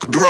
Fuck, bro.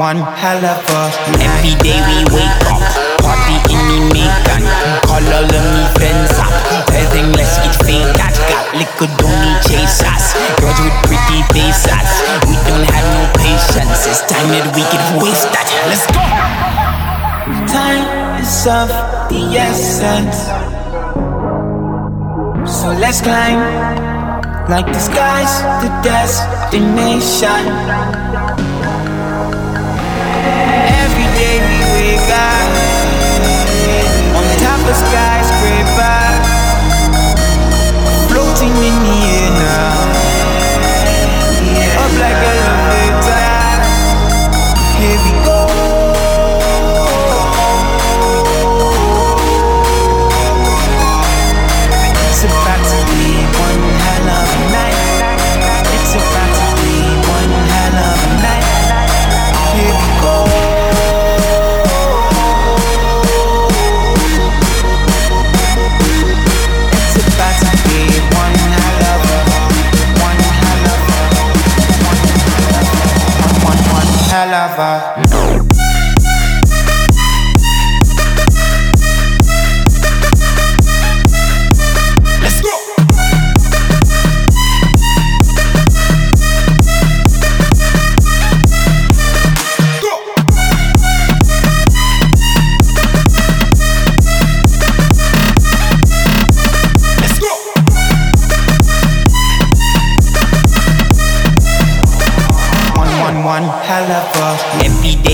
One, hell of a Every day we wake up, party in the Macon. Call all of me friends up. Tell them let's get fake that. Got liquor, don't need chasers. Girls with pretty faces. We don't have no patience. It's time that we get wasted. Let's go. time is of the essence. So let's climb like the sky's the destination. Floating in the air now, up like Every day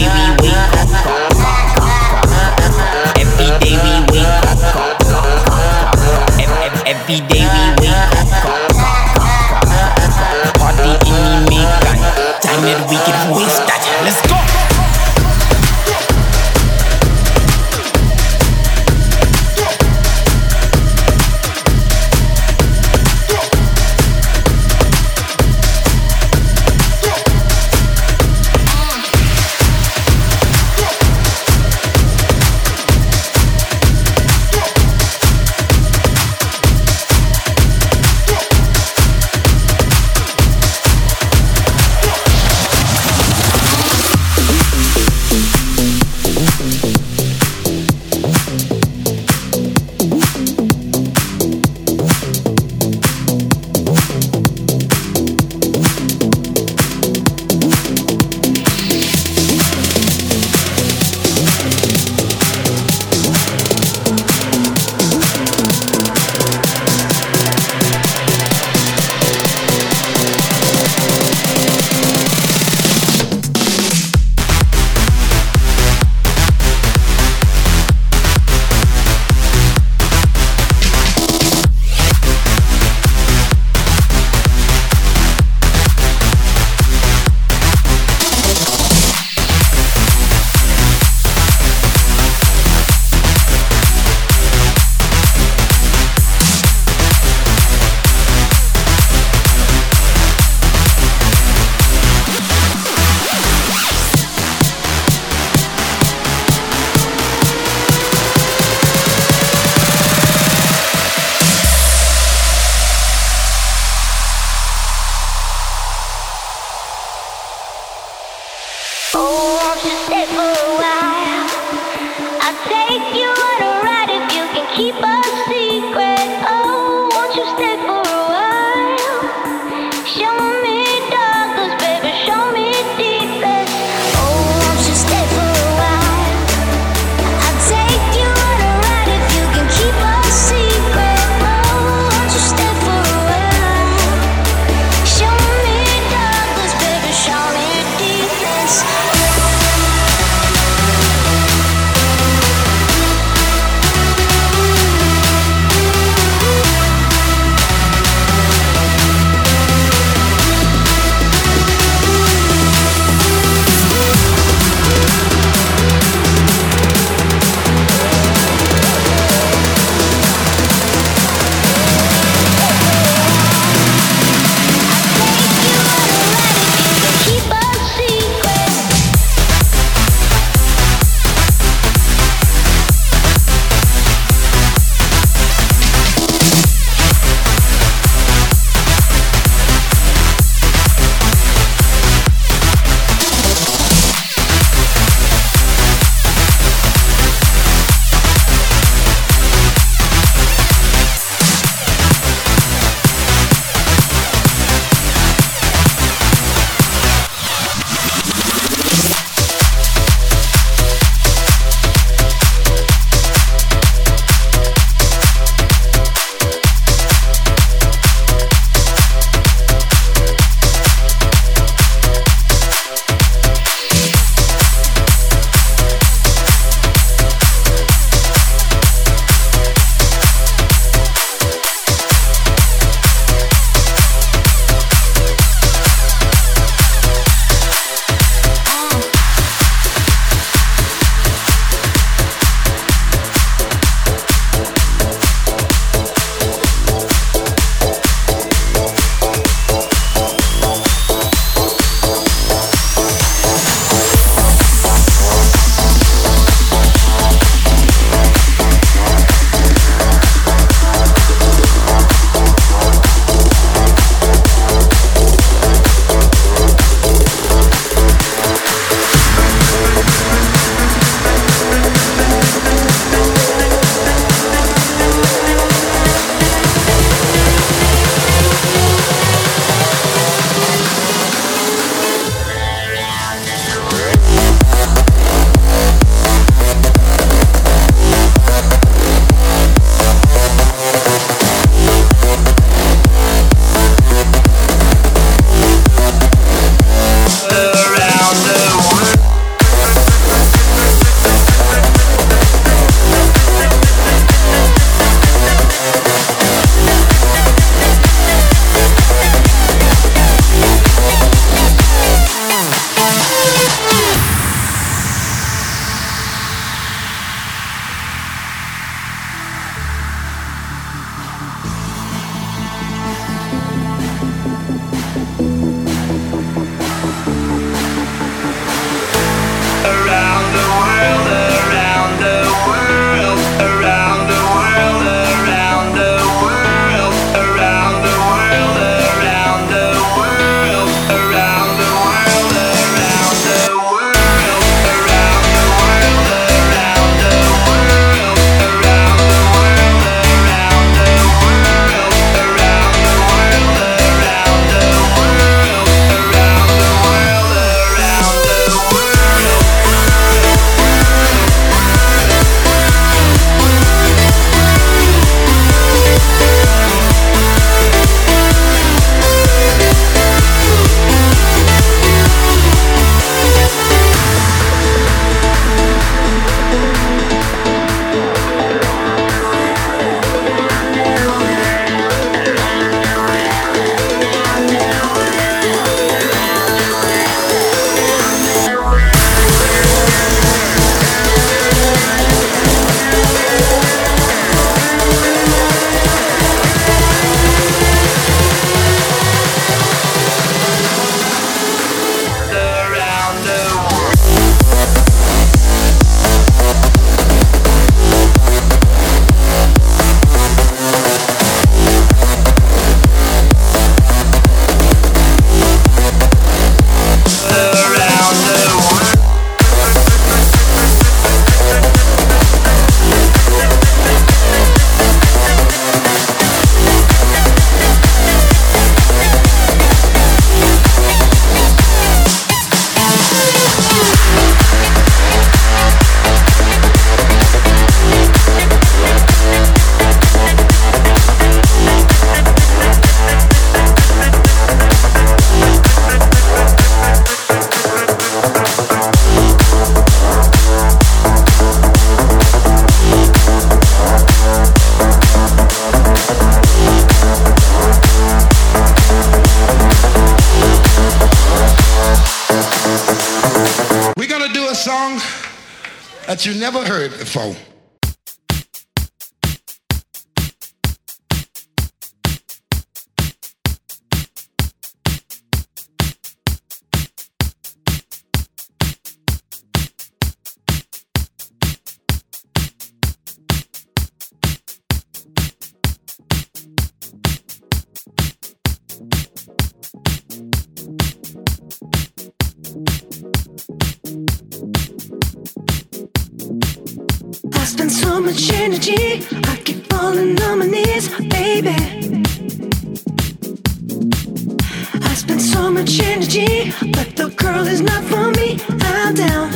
I spend so much energy, but the girl is not for me. I'm down.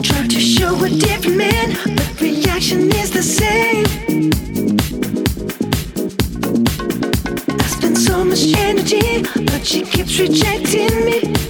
Try to show a different man, but reaction is the same. I spend so much energy, but she keeps rejecting me.